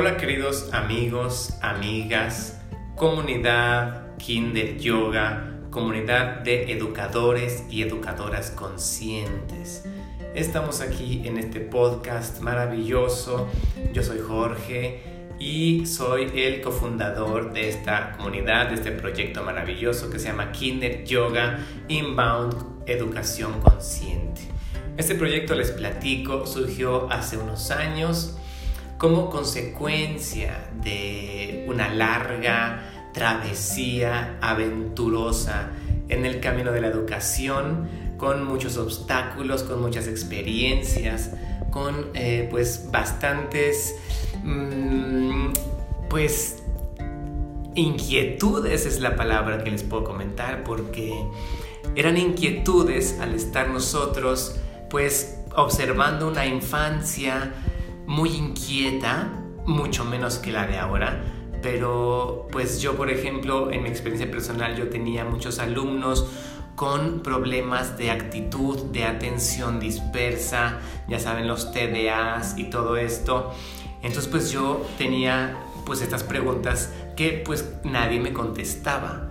Hola queridos amigos, amigas, comunidad Kinder Yoga, comunidad de educadores y educadoras conscientes. Estamos aquí en este podcast maravilloso. Yo soy Jorge y soy el cofundador de esta comunidad, de este proyecto maravilloso que se llama Kinder Yoga Inbound Educación Consciente. Este proyecto, les platico, surgió hace unos años como consecuencia de una larga travesía aventurosa en el camino de la educación, con muchos obstáculos, con muchas experiencias, con eh, pues bastantes mm, pues inquietudes es la palabra que les puedo comentar porque eran inquietudes al estar nosotros pues observando una infancia muy inquieta, mucho menos que la de ahora, pero pues yo por ejemplo en mi experiencia personal yo tenía muchos alumnos con problemas de actitud, de atención dispersa, ya saben los TDAs y todo esto. Entonces pues yo tenía pues estas preguntas que pues nadie me contestaba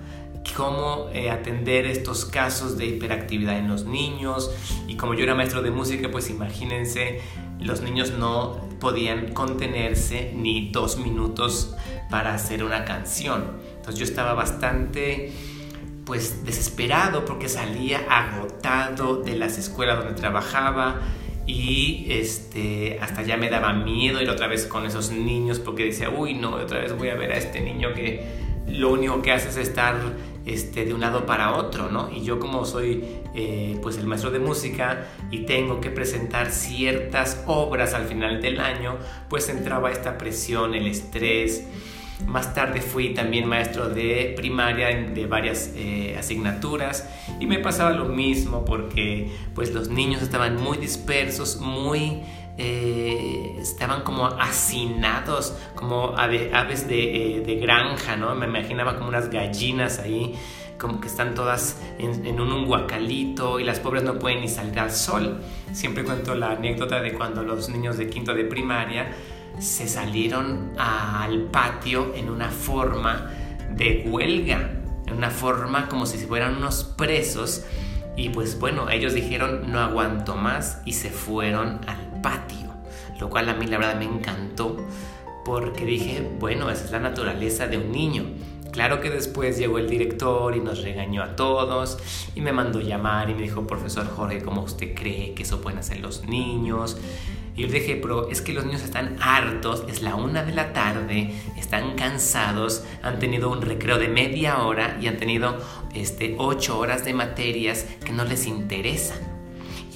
cómo eh, atender estos casos de hiperactividad en los niños y como yo era maestro de música pues imagínense los niños no podían contenerse ni dos minutos para hacer una canción. Entonces yo estaba bastante pues desesperado porque salía agotado de las escuelas donde trabajaba y este hasta ya me daba miedo ir otra vez con esos niños porque decía uy no otra vez voy a ver a este niño que lo único que hace es estar este, de un lado para otro, ¿no? Y yo como soy eh, pues el maestro de música y tengo que presentar ciertas obras al final del año, pues entraba esta presión, el estrés. Más tarde fui también maestro de primaria de varias eh, asignaturas y me pasaba lo mismo porque pues los niños estaban muy dispersos, muy eh, estaban como hacinados, como aves eh, de, granja, ¿no? Me imaginaba como unas gallinas ahí, como que están todas en, un guacalito y las pobres no pueden ni salir al sol. Siempre cuento la anécdota de cuando los niños de quinto de primaria se salieron al patio en una forma de huelga, en una forma como si fueran unos presos. Y pues bueno, ellos dijeron no aguanto más y se fueron al lo cual a mí la verdad me encantó porque dije, bueno, esa es la naturaleza de un niño. Claro que después llegó el director y nos regañó a todos y me mandó llamar y me dijo, profesor Jorge, ¿cómo usted cree que eso pueden hacer los niños? Y yo dije, pero es que los niños están hartos, es la una de la tarde, están cansados, han tenido un recreo de media hora y han tenido este, ocho horas de materias que no les interesan.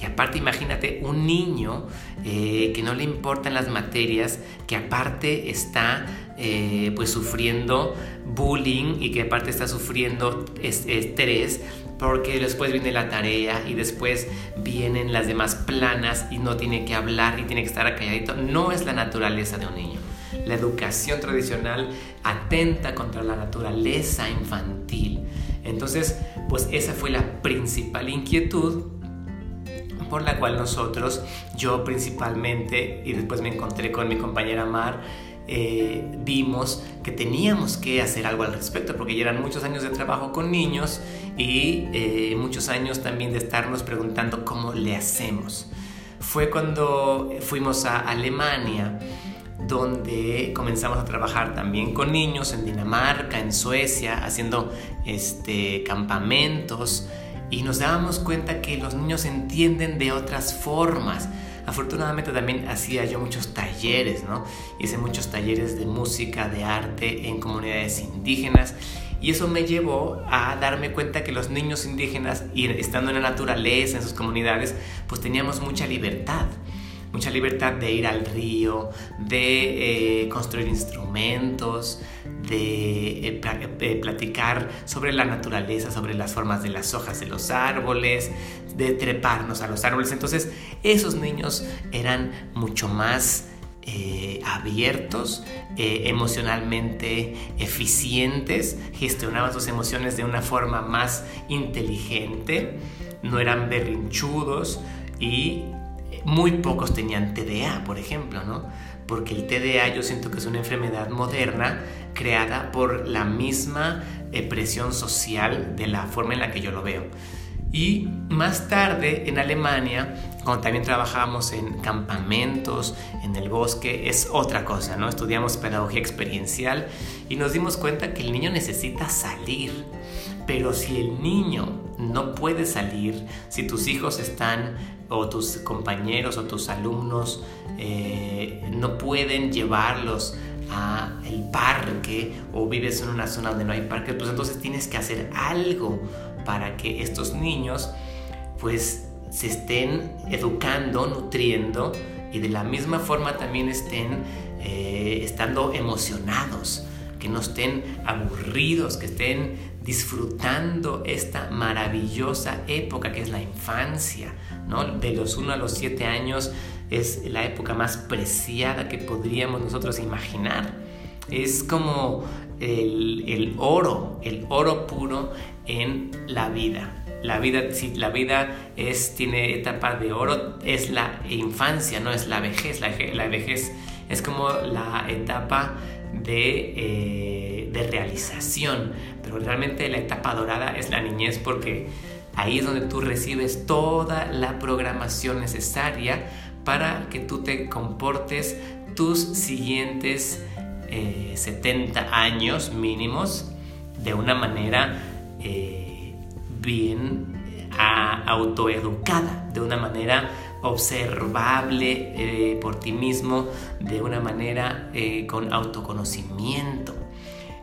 Aparte imagínate un niño eh, que no le importan las materias, que aparte está eh, pues sufriendo bullying y que aparte está sufriendo estrés porque después viene la tarea y después vienen las demás planas y no tiene que hablar y tiene que estar acalladito. No es la naturaleza de un niño. La educación tradicional atenta contra la naturaleza infantil. Entonces, pues esa fue la principal inquietud por la cual nosotros, yo principalmente, y después me encontré con mi compañera Mar, eh, vimos que teníamos que hacer algo al respecto, porque ya eran muchos años de trabajo con niños y eh, muchos años también de estarnos preguntando cómo le hacemos. Fue cuando fuimos a Alemania donde comenzamos a trabajar también con niños en Dinamarca, en Suecia, haciendo este, campamentos y nos dábamos cuenta que los niños entienden de otras formas. Afortunadamente también hacía yo muchos talleres, ¿no? Hice muchos talleres de música, de arte en comunidades indígenas y eso me llevó a darme cuenta que los niños indígenas, y estando en la naturaleza, en sus comunidades, pues teníamos mucha libertad mucha libertad de ir al río, de eh, construir instrumentos, de eh, platicar sobre la naturaleza, sobre las formas de las hojas de los árboles, de treparnos a los árboles. Entonces esos niños eran mucho más eh, abiertos, emocionalmente eficientes, gestionaban sus emociones de una forma más inteligente, no eran berrinchudos y muy pocos tenían TDA, por ejemplo, ¿no? Porque el TDA yo siento que es una enfermedad moderna creada por la misma eh, presión social de la forma en la que yo lo veo. Y más tarde en Alemania, cuando también trabajamos en campamentos, en el bosque, es otra cosa, ¿no? Estudiamos pedagogía experiencial y nos dimos cuenta que el niño necesita salir. Pero si el niño no puede salir, si tus hijos están o tus compañeros o tus alumnos eh, no pueden llevarlos a el parque o vives en una zona donde no hay parque, pues entonces tienes que hacer algo para que estos niños pues se estén educando, nutriendo y de la misma forma también estén eh, estando emocionados, que no estén aburridos, que estén disfrutando esta maravillosa época que es la infancia, ¿no? De los 1 a los 7 años es la época más preciada que podríamos nosotros imaginar. Es como el, el oro, el oro puro en la vida. La vida, si la vida es, tiene etapas de oro, es la infancia, no es la vejez. La, vejez es como la etapa de, eh, de realización, pero realmente la etapa dorada es la niñez porque ahí es donde tú recibes toda la programación necesaria para que tú te comportes tus siguientes 70 eh, años mínimos de una manera eh, bien autoeducada, de una manera observable eh, por ti mismo, de una manera con autoconocimiento.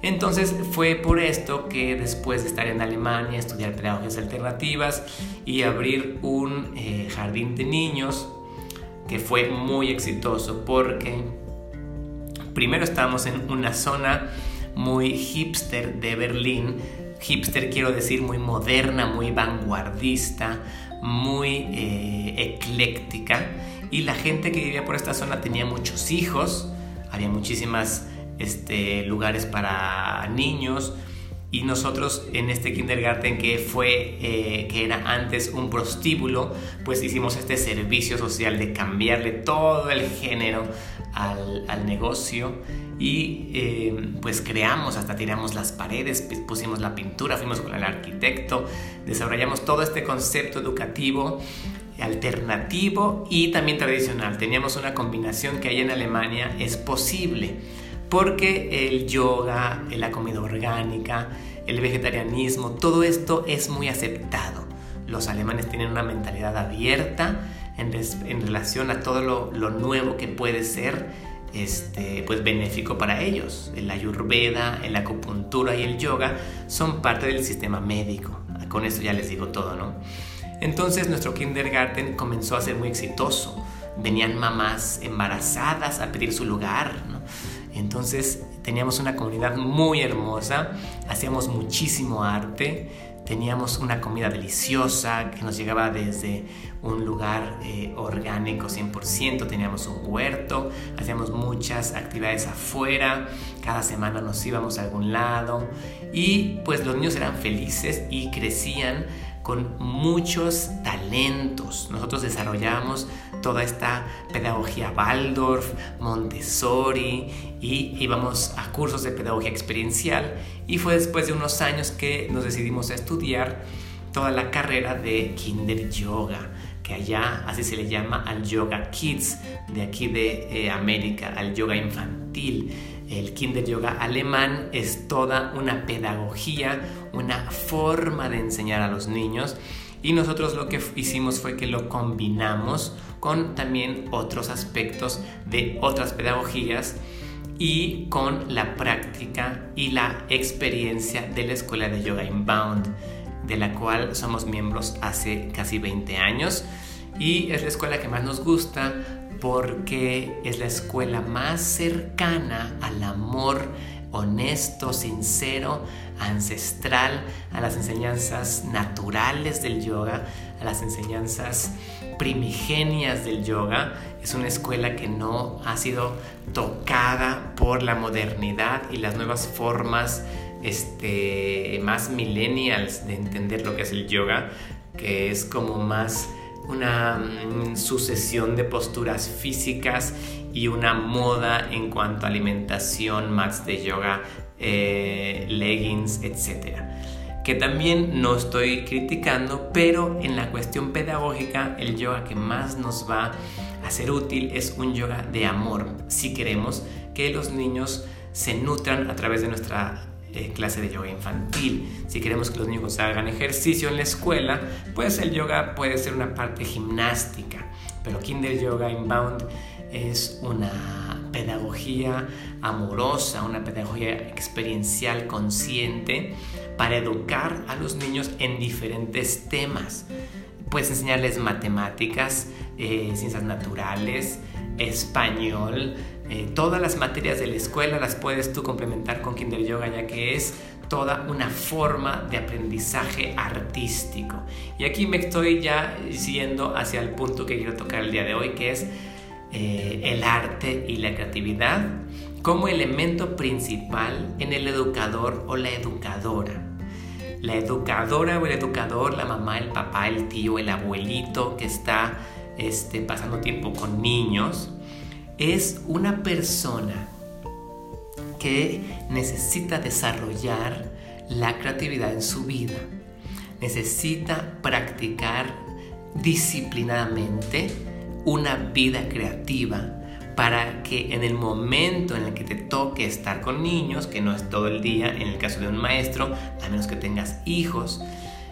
Entonces fue por esto que después de estar en Alemania, estudiar pedagogías alternativas y abrir un jardín de niños, que fue muy exitoso porque primero estábamos en una zona muy hipster de Berlín, hipster quiero decir muy moderna, muy vanguardista, muy eh, ecléctica. Y la gente que vivía por esta zona tenía muchos hijos, había muchísimas este, lugares para niños, y nosotros en este kindergarten que fue eh, que era antes un prostíbulo pues hicimos este servicio social de cambiarle todo el género al, al negocio y eh, pues creamos hasta tiramos las paredes pusimos la pintura fuimos con el arquitecto desarrollamos todo este concepto educativo alternativo y también tradicional. Teníamos una combinación que hay en Alemania es posible porque el yoga, la comida orgánica, el vegetarianismo, todo esto es muy aceptado. Los alemanes tienen una mentalidad abierta en, relación a todo lo, nuevo que puede ser este, pues benéfico para ellos. La ayurveda, la acupuntura y el yoga son parte del sistema médico. Con eso ya les digo todo, ¿no? Entonces nuestro kindergarten comenzó a ser muy exitoso. Venían mamás embarazadas a pedir su lugar. Entonces teníamos una comunidad muy hermosa, hacíamos muchísimo arte, teníamos una comida deliciosa que nos llegaba desde un lugar eh, orgánico 100%, teníamos un huerto, hacíamos muchas actividades afuera, cada semana nos íbamos a algún lado y pues los niños eran felices y crecían con muchos talentos. Nosotros desarrollamos toda esta pedagogía Waldorf, Montessori y íbamos a cursos de pedagogía experiencial y fue después de unos años que nos decidimos a estudiar toda la carrera de Kinder Yoga que allá así se le llama al Yoga Kids de aquí de eh, América, al yoga infantil. El Kinder Yoga alemán es toda una pedagogía, una forma de enseñar a los niños y nosotros lo que hicimos fue que lo combinamos con también otros aspectos de otras pedagogías y con la práctica y la experiencia de la Escuela de Yoga Inbound, de la cual somos miembros hace casi 20 años. Y es la escuela que más nos gusta porque es la escuela más cercana al amor honesto, sincero, ancestral, a las enseñanzas naturales del yoga, a las enseñanzas primigenias del yoga. Es una escuela que no ha sido tocada por la modernidad y las nuevas formas este, más millennials de entender lo que es el yoga, que es como más una mm, sucesión de posturas físicas y una moda en cuanto a alimentación, mats de yoga, eh, leggings, etc. Que también no estoy criticando, pero en la cuestión pedagógica el yoga que más nos va a ser útil es un yoga de amor, si queremos que los niños se nutran a través de nuestra eh, clase de yoga infantil. Si queremos que los niños hagan ejercicio en la escuela, pues el yoga puede ser una parte gimnástica. Pero Kinder Yoga Inbound es una pedagogía amorosa, una pedagogía experiencial consciente para educar a los niños en diferentes temas. Puedes enseñarles matemáticas, eh, ciencias naturales, español, eh, todas las materias de la escuela las puedes tú complementar con Kinder Yoga ya que es toda una forma de aprendizaje artístico. Y aquí me estoy ya yendo hacia el punto que quiero tocar el día de hoy, que es eh, el arte y la creatividad como elemento principal en el educador o la educadora. La educadora o el educador, la mamá, el papá, el tío, el abuelito que está este, pasando tiempo con niños, es una persona que necesita desarrollar la creatividad en su vida. Necesita practicar disciplinadamente una vida creativa para que en el momento en el que te toque estar con niños, que no es todo el día, en el caso de un maestro, a menos que tengas hijos,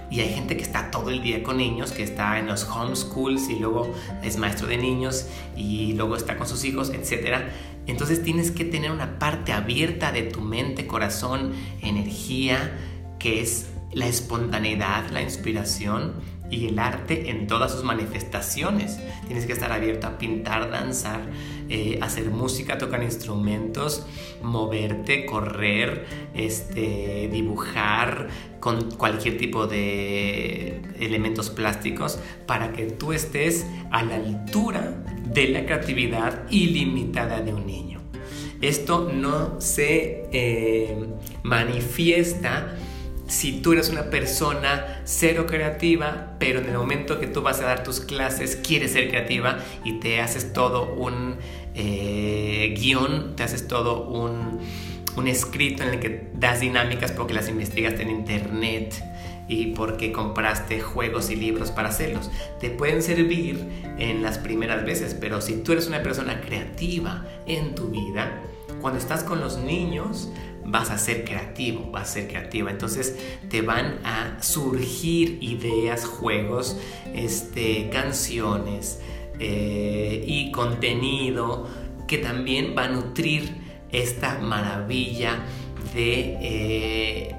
y hay gente que está todo el día con niños, que está en los homeschools y luego es maestro de niños y luego está con sus hijos, etc. Entonces tienes que tener una parte abierta de tu mente, corazón, energía, que es la espontaneidad, la inspiración y el arte en todas sus manifestaciones. Tienes que estar abierto a pintar, danzar, eh, hacer música, tocar instrumentos, moverte, correr, este, dibujar con cualquier tipo de elementos plásticos para que tú estés a la altura de la creatividad ilimitada de un niño. Esto no se eh, manifiesta si tú eres una persona cero creativa, pero en el momento que tú vas a dar tus clases quieres ser creativa y te haces todo un eh, guion, te haces todo un, un escrito en el que das dinámicas porque las investigaste en internet y porque compraste juegos y libros para hacerlos. Te pueden servir en las primeras veces, pero si tú eres una persona creativa en tu vida, cuando estás con los niños, vas a ser creativo, vas a ser creativa. Entonces te van a surgir ideas, juegos, este, canciones eh, y contenido que también va a nutrir esta maravilla de eh,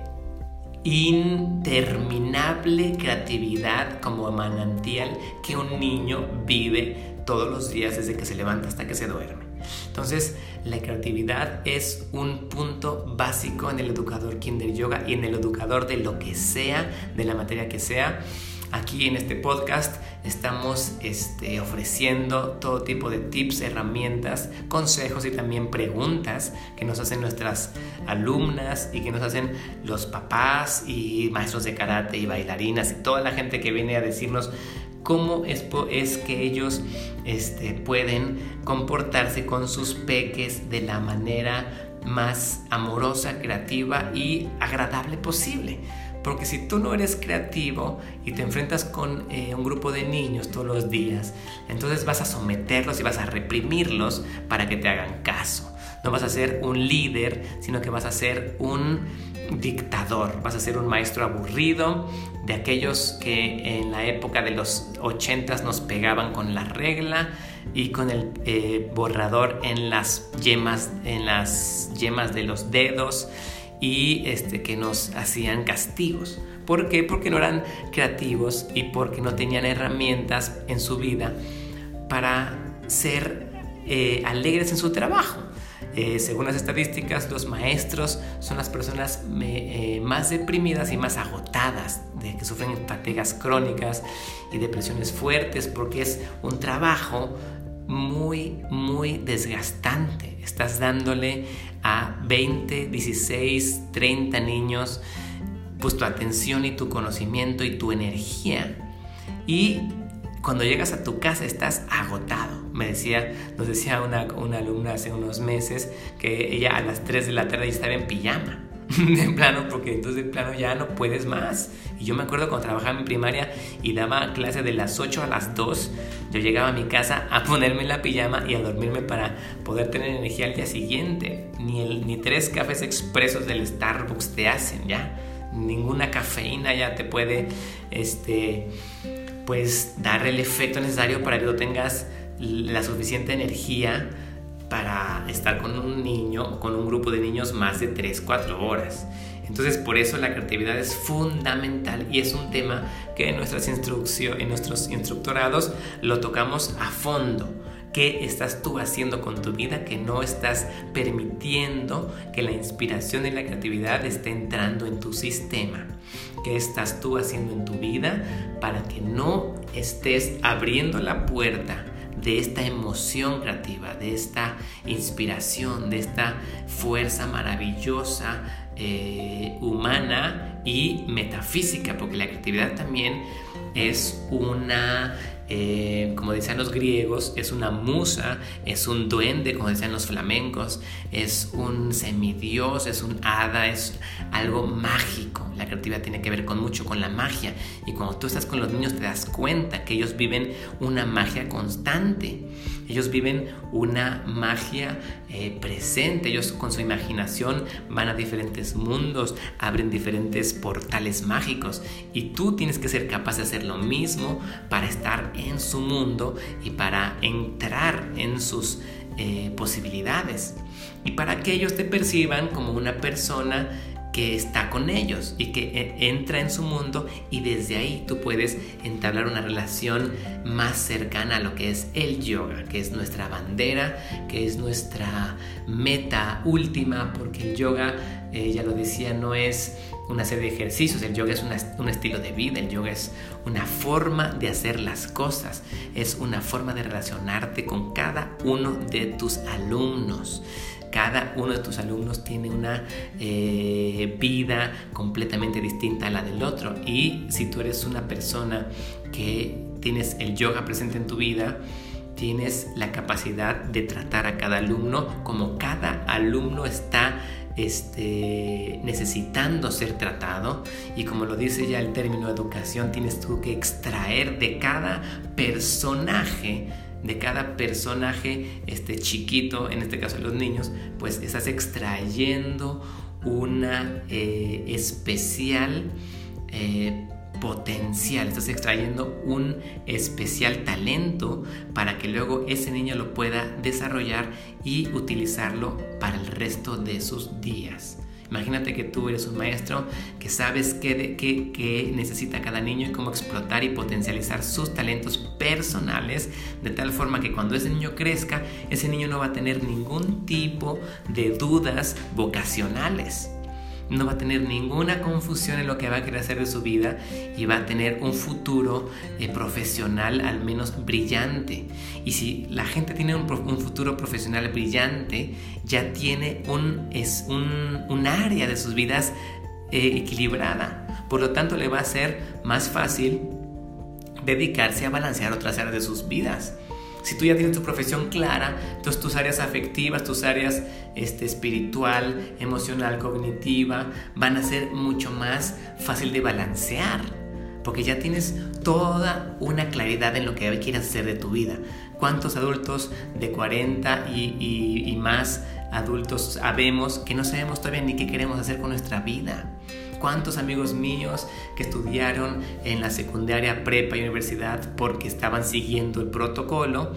interminable creatividad como manantial que un niño vive todos los días desde que se levanta hasta que se duerme. Entonces, la creatividad es un punto básico en el educador Kinder Yoga y en el educador de lo que sea, de la materia que sea. Aquí en este podcast estamos este, ofreciendo todo tipo de tips, herramientas, consejos y también preguntas que nos hacen nuestras alumnas y que nos hacen los papás y maestros de karate y bailarinas y toda la gente que viene a decirnos cómo es, que ellos este, pueden comportarse con sus peques de la manera más amorosa, creativa y agradable posible. Porque si tú no eres creativo y te enfrentas con eh, un grupo de niños todos los días, entonces vas a someterlos y vas a reprimirlos para que te hagan caso. No vas a ser un líder, sino que vas a ser un dictador, vas a ser un maestro aburrido, de aquellos que en la época de los ochentas nos pegaban con la regla y con el eh, borrador en las yemas, en las yemas de los dedos y este, que nos hacían castigos. ¿Por qué? Porque no eran creativos y porque no tenían herramientas en su vida para ser eh, alegres en su trabajo. Eh, según las estadísticas, los maestros son las personas eh, más deprimidas y más agotadas, de que sufren fatigas crónicas y depresiones fuertes, porque es un trabajo muy, muy desgastante. Estás dándole a 20, 16, 30 niños pues tu atención y tu conocimiento y tu energía. Y cuando llegas a tu casa estás agotado. Me decía, nos decía una, una alumna hace unos meses que ella a las 3 de la tarde ya estaba en pijama. de plano, porque entonces de plano ya no puedes más. Y yo me acuerdo cuando trabajaba en primaria y daba clase de las 8 a las 2, yo llegaba a mi casa a ponerme la pijama y a dormirme para poder tener energía al día siguiente. Ni, el, ni tres cafés expresos del Starbucks te hacen ya. Ninguna cafeína ya te puede, este, pues, dar el efecto necesario para que tú tengas la suficiente energía para estar con un niño o con un grupo de niños más de 3, 4 horas. Entonces por eso la creatividad es fundamental y es un tema que en, nuestras en nuestros instructorados lo tocamos a fondo. ¿Qué estás tú haciendo con tu vida que no estás permitiendo que la inspiración y la creatividad esté entrando en tu sistema? ¿Qué estás tú haciendo en tu vida para que no estés abriendo la puerta de esta emoción creativa, de esta inspiración, de esta fuerza maravillosa, eh, humana y metafísica, porque la creatividad también es una eh, como decían los griegos, es una musa, es un duende, como decían los flamencos, es un semidios, es un hada, es algo mágico. La creatividad tiene que ver con mucho con la magia. Y cuando tú estás con los niños te das cuenta que ellos viven una magia constante. Ellos viven una magia eh, presente. Ellos con su imaginación van a diferentes mundos, abren diferentes portales mágicos. Y tú tienes que ser capaz de hacer lo mismo para estar en su mundo y para entrar en sus eh, posibilidades. Y para que ellos te perciban como una persona que está con ellos y que eh, entra en su mundo y desde ahí tú puedes entablar una relación más cercana a lo que es el yoga, que es nuestra bandera, que es nuestra meta última, porque el yoga, eh, ya lo decía, no es una serie de ejercicios, el yoga es un estilo de vida, el yoga es una forma de hacer las cosas, es una forma de relacionarte con cada uno de tus alumnos. Cada uno de tus alumnos tiene una eh, vida completamente distinta a la del otro. Y si tú eres una persona que tienes el yoga presente en tu vida, tienes la capacidad de tratar a cada alumno como cada alumno está este, necesitando ser tratado y como lo dice ya el término educación, tienes tú que extraer de cada personaje de cada personaje este chiquito, en este caso los niños, pues estás extrayendo una eh, especial eh, potencial, estás extrayendo un especial talento para que luego ese niño lo pueda desarrollar y utilizarlo para el resto de sus días. Imagínate que tú eres un maestro que sabes qué, necesita cada niño y cómo explotar y potencializar sus talentos personales de tal forma que cuando ese niño crezca, ese niño no va a tener ningún tipo de dudas vocacionales no va a tener ninguna confusión en lo que va a querer hacer de su vida y va a tener un futuro eh, profesional al menos brillante. Y si la gente tiene un, futuro profesional brillante, ya tiene un, es un, área de sus vidas eh, equilibrada. Por lo tanto, le va a ser más fácil dedicarse a balancear otras áreas de sus vidas. Si tú ya tienes tu profesión clara, entonces tus áreas afectivas, tus áreas este, espiritual, emocional, cognitiva, van a ser mucho más fácil de balancear. Porque ya tienes toda una claridad en lo que quieres hacer de tu vida. ¿Cuántos adultos de 40 y, y más adultos sabemos que no sabemos todavía ni qué queremos hacer con nuestra vida? ¿Cuántos amigos míos que estudiaron en la secundaria, prepa y universidad porque estaban siguiendo el protocolo,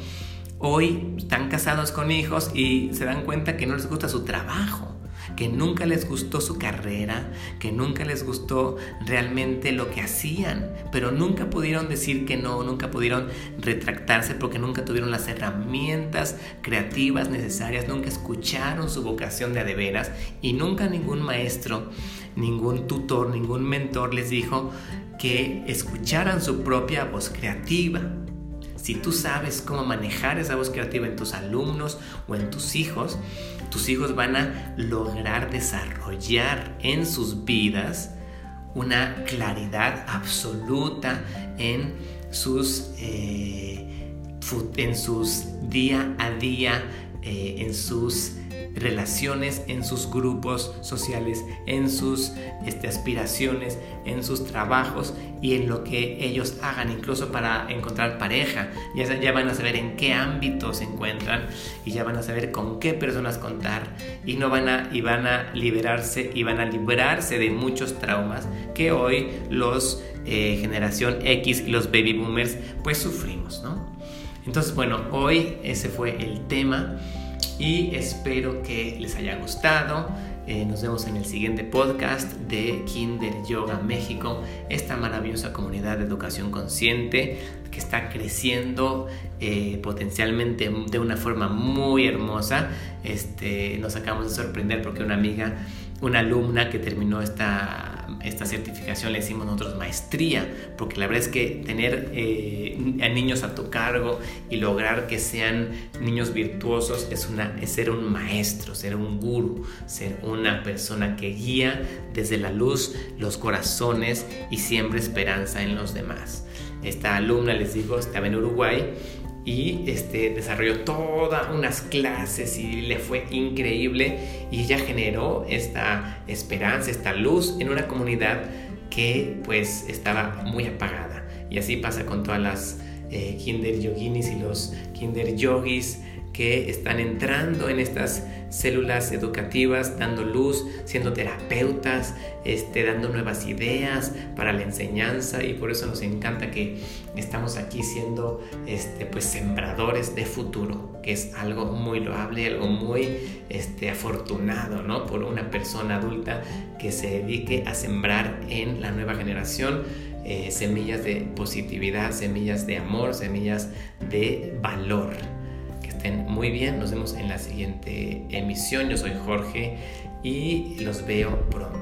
hoy están casados con hijos y se dan cuenta que no les gusta su trabajo? que nunca les gustó su carrera, que nunca les gustó realmente lo que hacían, pero nunca pudieron decir que no, nunca pudieron retractarse porque nunca tuvieron las herramientas creativas necesarias, nunca escucharon su vocación de adeveras y nunca ningún maestro, ningún tutor, ningún mentor les dijo que escucharan su propia voz creativa. Si tú sabes cómo manejar esa voz creativa en tus alumnos o en tus hijos, tus hijos van a lograr desarrollar en sus vidas una claridad absoluta en sus, eh, en sus día a día, eh, en sus relaciones en sus grupos sociales, en sus este, aspiraciones, en sus trabajos y en lo que ellos hagan, incluso para encontrar pareja. Ya, van a saber en qué ámbito se encuentran y ya van a saber con qué personas contar y, no van a, y van a liberarse y van a librarse de muchos traumas que hoy los eh, generación X y los baby boomers pues sufrimos, ¿no? Entonces, bueno, hoy ese fue el tema y espero que les haya gustado. Eh, nos vemos en el siguiente podcast de Kinder Yoga México, esta maravillosa comunidad de educación consciente que está creciendo eh, potencialmente de una forma muy hermosa. Este, nos acabamos de sorprender porque una amiga una alumna que terminó esta, esta certificación, le decimos nosotros maestría, porque la verdad es que tener eh, a niños a tu cargo y lograr que sean niños virtuosos es, una, es ser un maestro, ser un guru, ser una persona que guía desde la luz los corazones y siembra esperanza en los demás. Esta alumna, les digo, estaba en Uruguay y este, desarrolló todas unas clases y le fue increíble y ella generó esta esperanza, esta luz en una comunidad que pues estaba muy apagada. Y así pasa con todas las eh, kinder yoginis y los kinder yogis que están entrando en estas células educativas, dando luz, siendo terapeutas, este, dando nuevas ideas para la enseñanza y por eso nos encanta que estamos aquí siendo este, pues, sembradores de futuro, que es algo muy loable, algo muy este, afortunado ¿no? por una persona adulta que se dedique a sembrar en la nueva generación eh, semillas de positividad, semillas de amor, semillas de valor estén muy bien. Nos vemos en la siguiente emisión. Yo soy Jorge y los veo pronto.